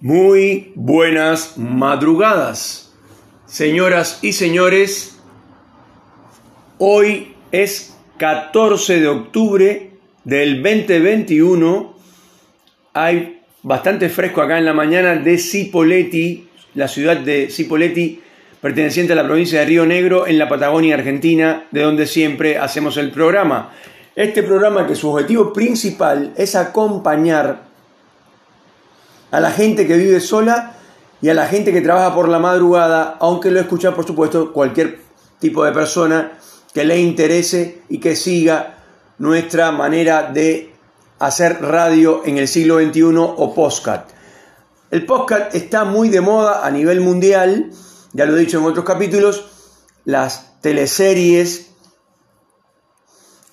Muy buenas madrugadas, señoras y señores. Hoy es 14 de octubre del 2021. Hay bastante fresco acá en la mañana de Cipolletti, la ciudad de Cipolletti, perteneciente a la provincia de Río Negro, en la Patagonia Argentina, de donde siempre hacemos el programa. Este programa que su objetivo principal es acompañar a la gente que vive sola y a la gente que trabaja por la madrugada, aunque lo escucha, por supuesto, cualquier tipo de persona que le interese y que siga nuestra manera de hacer radio en el siglo XXI o postcat. El postcat está muy de moda a nivel mundial, ya lo he dicho en otros capítulos, las teleseries,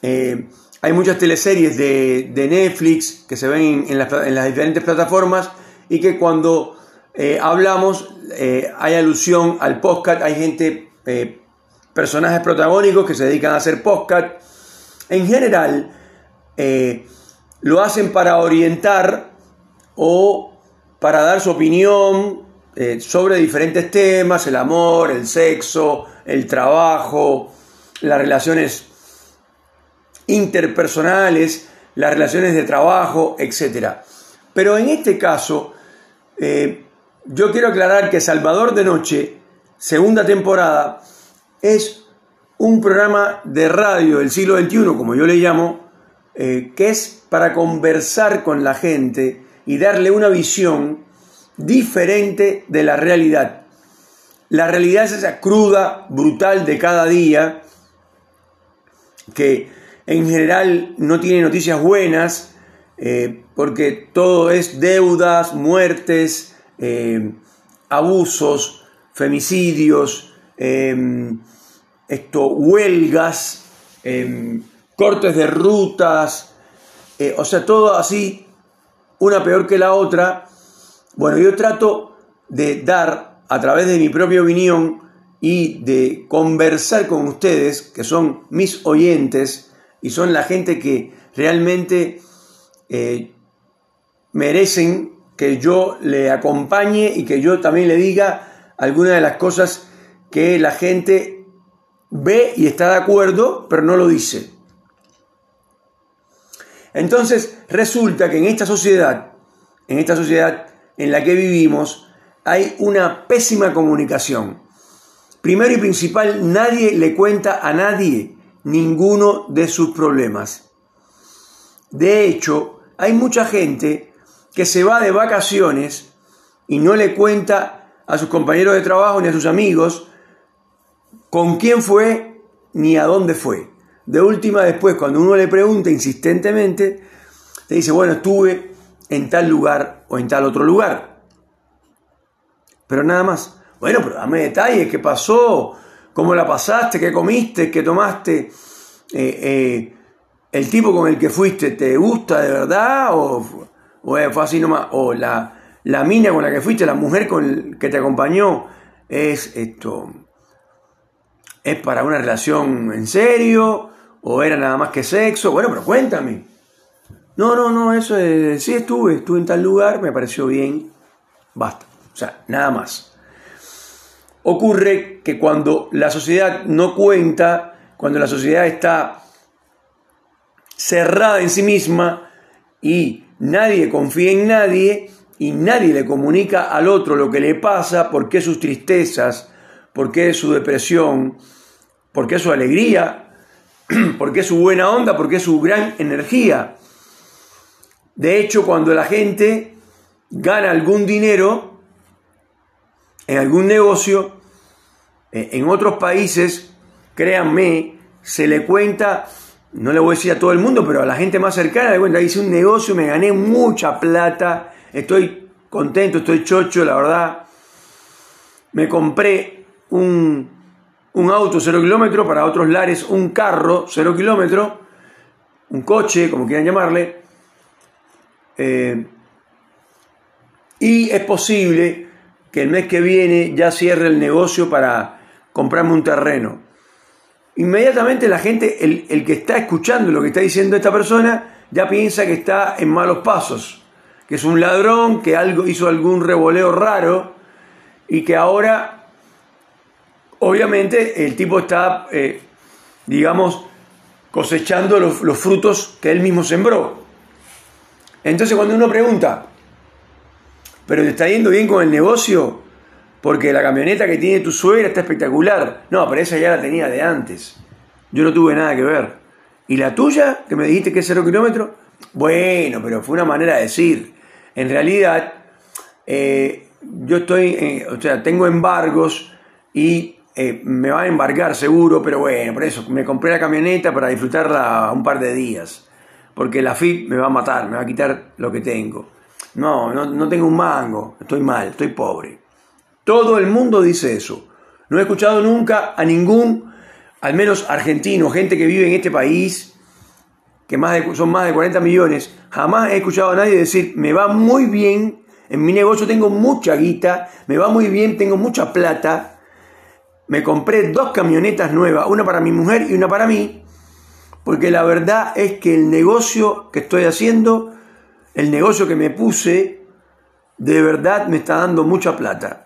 eh, hay muchas teleseries de, Netflix que se ven en las diferentes plataformas, y que cuando eh, hablamos eh, hay alusión al podcast, hay gente, eh, personajes protagónicos que se dedican a hacer podcast. En general, lo hacen para orientar o para dar su opinión sobre diferentes temas, el amor, el sexo, el trabajo, las relaciones interpersonales, las relaciones de trabajo, etc. Pero en este caso, eh, yo quiero aclarar que Salvador de Noche, segunda temporada, es un programa de radio del siglo XXI, como yo le llamo, eh, que es para conversar con la gente y darle una visión diferente de la realidad. La realidad es esa cruda, brutal de cada día, que en general no tiene noticias buenas, eh, porque todo es deudas, muertes, eh, abusos, femicidios, em, esto, huelgas, em, cortes de rutas, eh, o sea, todo así, una peor que la otra. Bueno, yo trato de dar a través de mi propia opinión y de conversar con ustedes, que son mis oyentes y son la gente que realmente eh, merecen que yo le acompañe y que yo también le diga algunas de las cosas que la gente ve y está de acuerdo, pero no lo dice. Entonces resulta que en esta sociedad, en esta sociedad en la que vivimos, hay una pésima comunicación. Primero y principal, nadie le cuenta a nadie ninguno de sus problemas. De hecho, hay mucha gente que se va de vacaciones y no le cuenta a sus compañeros de trabajo ni a sus amigos con quién fue ni a dónde fue. De última, después, cuando uno le pregunta insistentemente, te dice, bueno, estuve en tal lugar o en tal otro lugar. Pero nada más. Bueno, pero dame detalles, ¿qué pasó? ¿Cómo la pasaste? ¿Qué comiste? ¿Qué tomaste? Eh, eh, el tipo con el que fuiste te gusta de verdad o, fue así nomás, o la, la mina con la que fuiste, la mujer con que te acompañó es esto, es para una relación en serio o era nada más que sexo, bueno, pero cuéntame. No, no, no, eso es, sí estuve, estuve en tal lugar, me pareció bien, basta, o sea, nada más. Ocurre que cuando la sociedad no cuenta, cuando la sociedad está cerrada en sí misma y nadie confía en nadie y nadie le comunica al otro lo que le pasa, por qué sus tristezas, por qué su depresión, por qué su alegría, por qué su buena onda, por qué su gran energía. De hecho, cuando la gente gana algún dinero en algún negocio, eh, en otros países, créanme, se le cuenta no le voy a decir a todo el mundo, pero a la gente más cercana, le cuento, hice un negocio, me gané mucha plata, estoy contento, estoy chocho, la verdad. Me compré un, auto cero kilómetro, para otros lares un carro cero kilómetro, un coche, como quieran llamarle. Eh, y es posible que el mes que viene ya cierre el negocio para comprarme un terreno inmediatamente la gente, el, que está escuchando lo que está diciendo esta persona, ya piensa que está en malos pasos, que es un ladrón, que algo, hizo algún revoleo raro y que ahora, obviamente, el tipo está, eh, digamos, cosechando los, los frutos que él mismo sembró. Entonces cuando uno pregunta, ¿pero te está yendo bien con el negocio? Porque la camioneta que tiene tu suegra está espectacular. No, pero esa ya la tenía de antes. Yo no tuve nada que ver. ¿Y la tuya, que me dijiste que es cero kilómetros? Bueno, pero fue una manera de decir. En realidad, eh, yo estoy, o sea, tengo embargos y eh, me va a embargar seguro, pero bueno, por eso me compré la camioneta para disfrutarla un par de días, porque la FIP me va a matar, me va a quitar lo que tengo. No, no, no tengo un mango, estoy mal, estoy pobre. Todo el mundo dice eso. No he escuchado nunca a ningún, al menos argentino, gente que vive en este país, que más son más de 40 millones, jamás he escuchado a nadie decir, me va muy bien, en mi negocio tengo mucha guita, me va muy bien, tengo mucha plata, me compré dos camionetas nuevas, una para mi mujer y una para mí, porque la verdad es que el negocio que estoy haciendo, el negocio que me puse, de verdad me está dando mucha plata.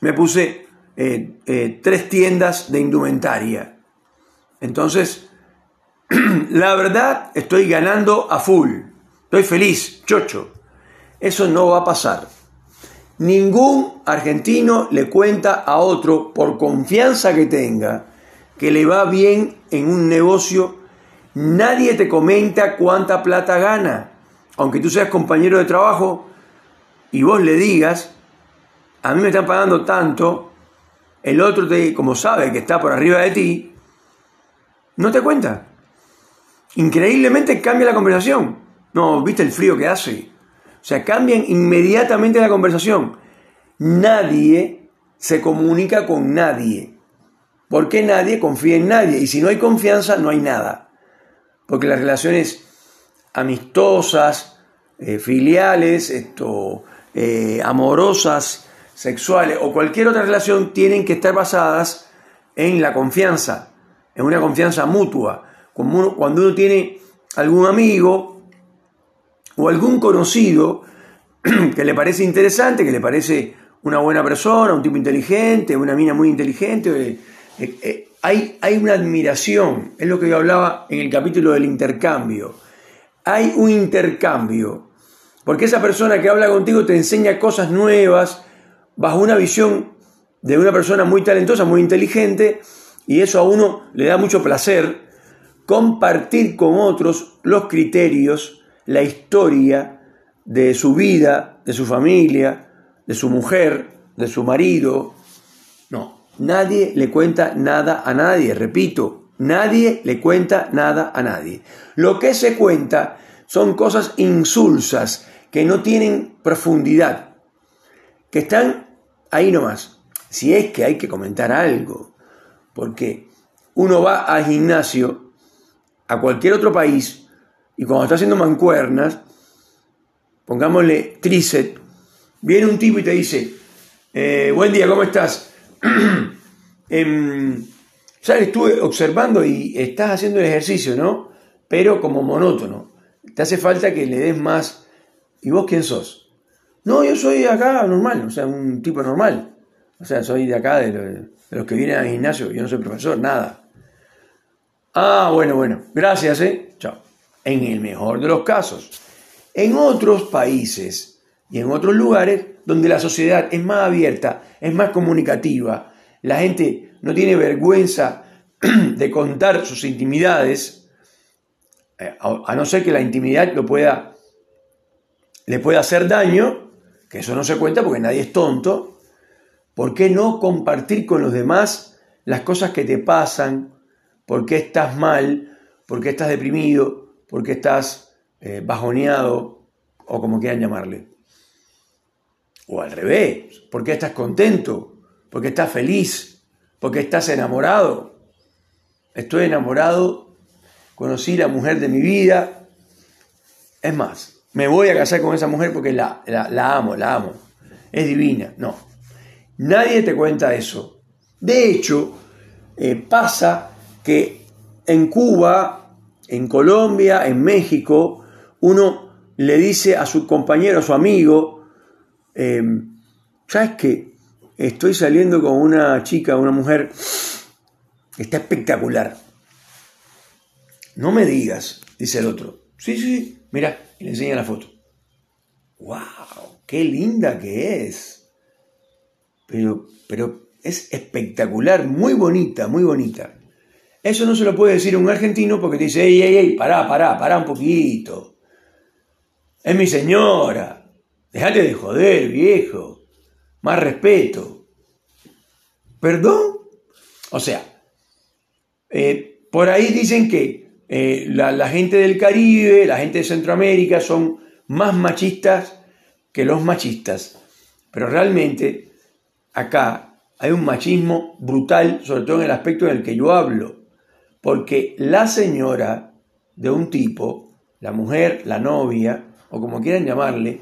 Me puse eh, eh, tres tiendas de indumentaria. Entonces, la verdad, estoy ganando a full. Estoy feliz, chocho. Eso no va a pasar. Ningún argentino le cuenta a otro, por confianza que tenga, que le va bien en un negocio. Nadie te comenta cuánta plata gana. Aunque tú seas compañero de trabajo y vos le digas, a mí me están pagando tanto, el otro, te, como sabe que está por arriba de ti, no te cuenta increíblemente cambia la conversación. No, ¿viste el frío que hace? O sea, cambian inmediatamente la conversación. Nadie se comunica con nadie. Porque nadie confía en nadie. Y si no hay confianza, no hay nada. Porque las relaciones amistosas, eh, filiales, esto, eh, amorosas, sexuales o cualquier otra relación tienen que estar basadas en la confianza, en una confianza mutua cuando uno tiene algún amigo o algún conocido que le parece interesante, que le parece una buena persona, un tipo inteligente, una mina muy inteligente, eh, eh, eh, hay, hay una admiración, es lo que yo hablaba en el capítulo del intercambio. Hay un intercambio, porque esa persona que habla contigo te enseña cosas nuevas bajo una visión de una persona muy talentosa, muy inteligente, y eso a uno le da mucho placer compartir con otros los criterios, la historia de su vida, de su familia, de su mujer, de su marido. No, nadie le cuenta nada a nadie, repito, nadie le cuenta nada a nadie. Lo que se cuenta son cosas insulsas, que no tienen profundidad, que están ahí nomás. Si es que hay que comentar algo, porque uno va al gimnasio a cualquier otro país y cuando está haciendo mancuernas, pongámosle tríceps, viene un tipo y te dice, eh, buen día, ¿cómo estás? eh, ya estuve observando y estás haciendo el ejercicio, ¿no? Pero como monótono. Te hace falta que le des más. ¿Y vos quién sos? No, yo soy acá normal, o sea, un tipo normal. O sea, soy de acá, de, de los que vienen al gimnasio. Yo no soy profesor, nada. Ah, bueno, bueno, gracias, ¿eh? Chao. En el mejor de los casos. En otros países y en otros lugares donde la sociedad es más abierta, es más comunicativa, la gente no tiene vergüenza de contar sus intimidades, eh, a no ser que la intimidad lo pueda, le pueda hacer daño, que eso no se cuenta porque nadie es tonto, ¿por qué no compartir con los demás las cosas que te pasan, por qué estás mal, por qué estás deprimido, por qué estás eh, bajoneado o como quieran llamarle. O al revés, por qué estás contento, por qué estás feliz, por qué estás enamorado. Estoy enamorado, conocí la mujer de mi vida. Es más, me voy a casar con esa mujer porque la, la amo, la amo. Es divina. No, nadie te cuenta eso. De hecho, eh, pasa que en Cuba, en Colombia, en México, uno le dice a su compañero, a su amigo, eh, ¿sabes qué? Estoy saliendo con una chica, una mujer, está espectacular. No me digas, dice el otro. Sí, sí, mira, y le enseña la foto. ¡Wow! ¡Qué linda que es! Pero, pero es espectacular, muy bonita, muy bonita. Eso no se lo puede decir un argentino porque te dice, ey, ey, ey, pará, pará, pará un poquito. Es mi señora. Déjate de joder, viejo. Más respeto. ¿Perdón? O sea, eh, por ahí dicen que eh, la, gente del Caribe, la gente de Centroamérica son más machistas que los machistas. Pero realmente acá hay un machismo brutal, sobre todo en el aspecto en el que yo hablo. Porque la señora de un tipo, la mujer, la novia, o como quieran llamarle,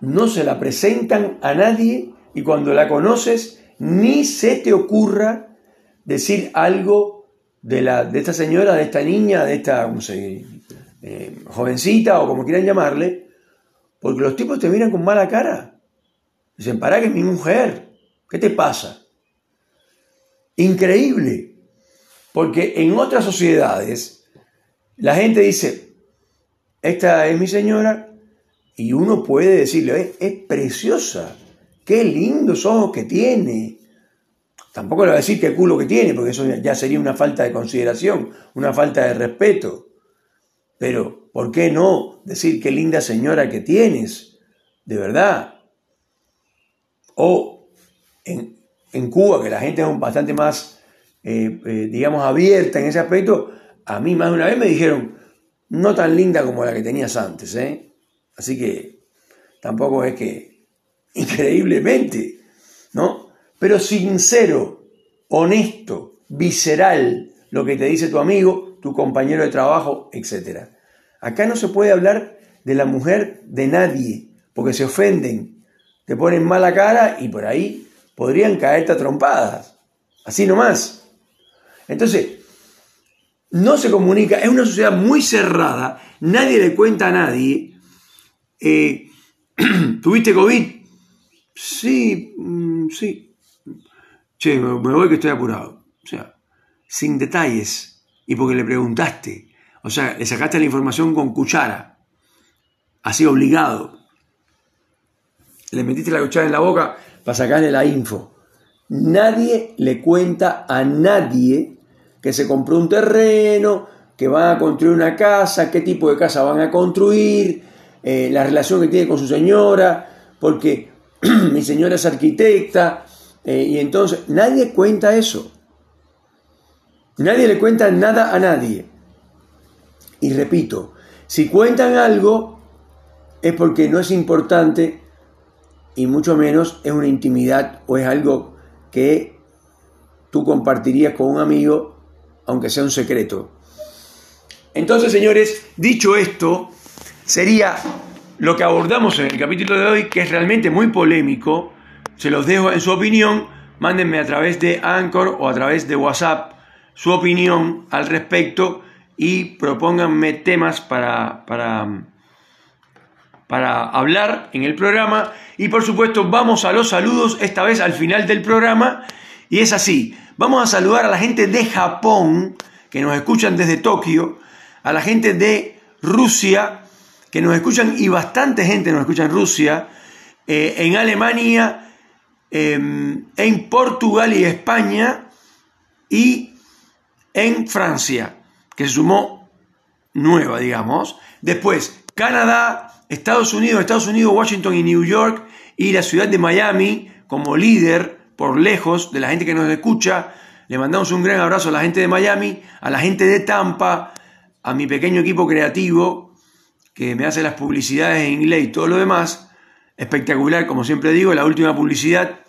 no se la presentan a nadie y cuando la conoces ni se te ocurra decir algo de, la, de esta señora, de esta niña, de esta eh, jovencita o como quieran llamarle, porque los tipos te miran con mala cara. Dicen, para que es mi mujer, ¿qué te pasa? Increíble, porque en otras sociedades la gente dice, esta es mi señora, y uno puede decirle, es, preciosa, qué lindos ojos que tiene. Tampoco le va a decir qué culo que tiene, porque eso ya sería una falta de consideración, una falta de respeto. Pero, ¿por qué no decir qué linda señora que tienes? De verdad. O en, Cuba, que la gente es bastante más, eh, eh, digamos, abierta en ese aspecto, a mí más de una vez me dijeron, no tan linda como la que tenías antes, ¿eh? Así que tampoco es que increíblemente, ¿no? Pero sincero, honesto, visceral, lo que te dice tu amigo, tu compañero de trabajo, etc. Acá no se puede hablar de la mujer de nadie, porque se ofenden, te ponen mala cara y por ahí podrían caerte a trompadas. Así nomás. Entonces, no se comunica, es una sociedad muy cerrada, nadie le cuenta a nadie. Eh, ¿Tuviste COVID? Sí, mm, sí. Che, me voy que estoy apurado. O sea, sin detalles. Y porque le preguntaste. O sea, le sacaste la información con cuchara. Así obligado. Le metiste la cuchara en la boca para sacarle la info. Nadie le cuenta a nadie que se compró un terreno, que van a construir una casa, qué tipo de casa van a construir, eh, la relación que tiene con su señora, porque mi señora es arquitecta, eh, y entonces nadie cuenta eso. Nadie le cuenta nada a nadie. Y repito, si cuentan algo es porque no es importante y mucho menos es una intimidad o es algo que tú compartirías con un amigo aunque sea un secreto. Entonces, señores, dicho esto, sería lo que abordamos en el capítulo de hoy, que es realmente muy polémico. Se los dejo en su opinión. Mándenme a través de Anchor o a través de WhatsApp su opinión al respecto y propónganme temas para, para, para hablar en el programa. Y por supuesto, vamos a los saludos, esta vez al final del programa. Y es así, Vamos a saludar a la gente de Japón, que nos escuchan desde Tokio, a la gente de Rusia, que nos escuchan, y bastante gente nos escucha en Rusia, eh, en Alemania, em, en Portugal y España, y en Francia, que se sumó nueva, digamos. Después, Canadá, Estados Unidos, Estados Unidos, Washington y New York, y la ciudad de Miami como líder por lejos de la gente que nos escucha. Le mandamos un gran abrazo a la gente de Miami, a la gente de Tampa, a mi pequeño equipo creativo que me hace las publicidades en inglés y todo lo demás. Espectacular, como siempre digo, la última publicidad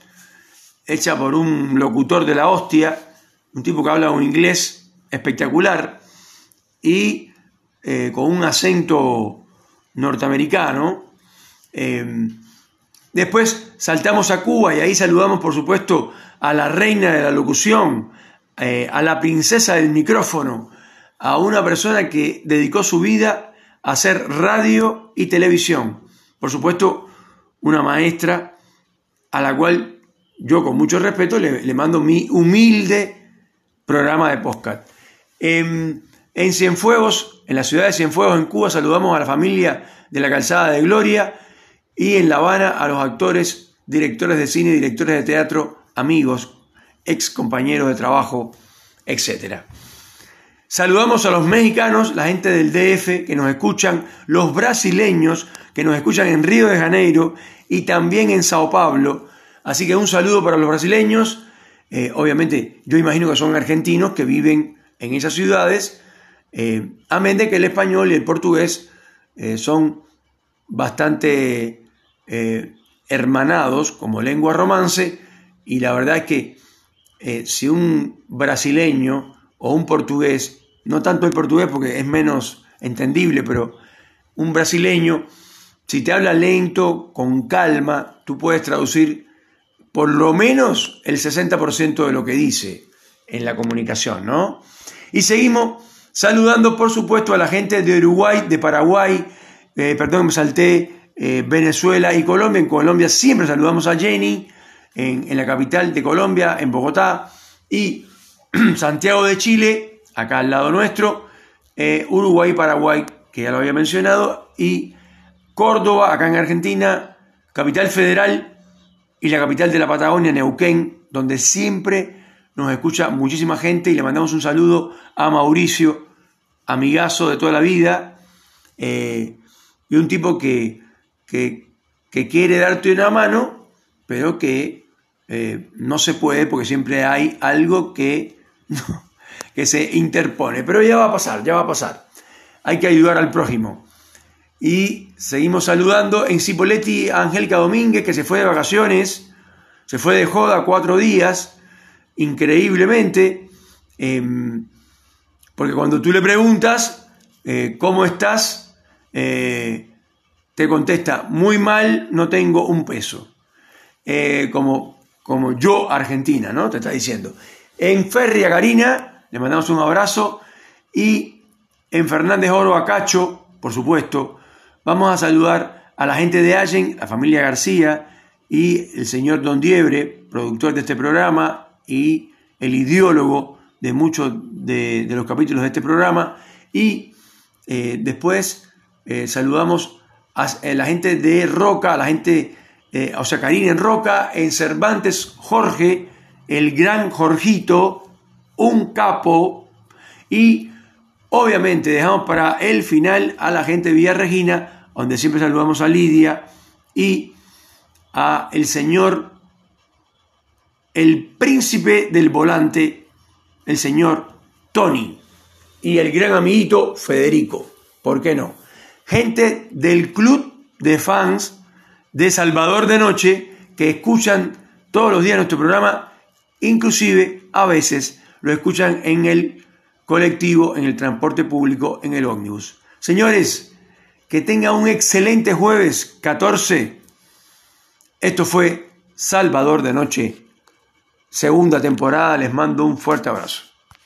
hecha por un locutor de la hostia, un tipo que habla un inglés espectacular y eh, con un acento norteamericano. Eh, Después saltamos a Cuba y ahí saludamos, por supuesto, a la reina de la locución, eh, a la princesa del micrófono, a una persona que dedicó su vida hacer radio y televisión. Por supuesto, una maestra a la cual yo con mucho respeto le, mando mi humilde programa de podcast. En, en Cienfuegos, en la ciudad de Cienfuegos, en Cuba, saludamos a la familia de la Calzada de Gloria y en La Habana a los actores, directores de cine, directores de teatro, amigos, ex compañeros de trabajo, etc. Saludamos a los mexicanos, la gente del DF que nos escuchan, los brasileños que nos escuchan en Río de Janeiro y también en Sao Paulo. Así que un saludo para los brasileños. Eh, obviamente yo imagino que son argentinos que viven en esas ciudades. Eh, amén que el español y el portugués eh, son bastante hermanados como lengua romance y la verdad es que si un brasileño o un portugués, no tanto el portugués porque es menos entendible, pero un brasileño, si te habla lento, con calma, tú puedes traducir por lo menos el 60% de lo que dice en la comunicación, ¿no? Y seguimos saludando, por supuesto, a la gente de Uruguay, de Paraguay, eh, perdón, me salté, eh, Venezuela y Colombia. En Colombia siempre saludamos a Jenny, en, la capital de Colombia, en Bogotá, y Santiago de Chile, acá al lado nuestro, eh, Uruguay, Paraguay, que ya lo había mencionado, y Córdoba, acá en Argentina, capital federal y la capital de la Patagonia, Neuquén, donde siempre nos escucha muchísima gente y le mandamos un saludo a Mauricio, amigazo de toda la vida, eh, y un tipo que, que, quiere darte una mano, pero que eh, no se puede porque siempre hay algo que que se interpone. Pero ya va a pasar, ya va a pasar. Hay que ayudar al prójimo. Y seguimos saludando en Cipoletti a Angélica Domínguez, que se fue de vacaciones, se fue de joda cuatro días, increíblemente, em, porque cuando tú le preguntas eh, cómo estás, eh, te contesta, muy mal, no tengo un peso. Eh, como, como yo, Argentina, ¿no? Te está diciendo. En Ferria Garina, le mandamos un abrazo. Y en Fernández Oro Acacho, por supuesto, vamos a saludar a la gente de Allen, la familia García y el señor Don Diebre, productor de este programa y el ideólogo de muchos de, los capítulos de este programa. Y eh, después eh, saludamos a, la gente de Roca, a la gente, eh, o sea, Karina en Roca, en Cervantes, Jorge, el gran Jorgito, un capo, y obviamente dejamos para el final a la gente de Villa Regina, donde siempre saludamos a Lidia y a el señor, el príncipe del volante, el señor Tony, y el gran amiguito Federico, ¿por qué no? Gente del club de fans de Salvador de Noche que escuchan todos los días nuestro programa Inclusive a veces lo escuchan en el colectivo, en el transporte público, en el ómnibus. Señores, que tengan un excelente jueves 14. Esto fue Salvador de Noche, segunda temporada. Les mando un fuerte abrazo.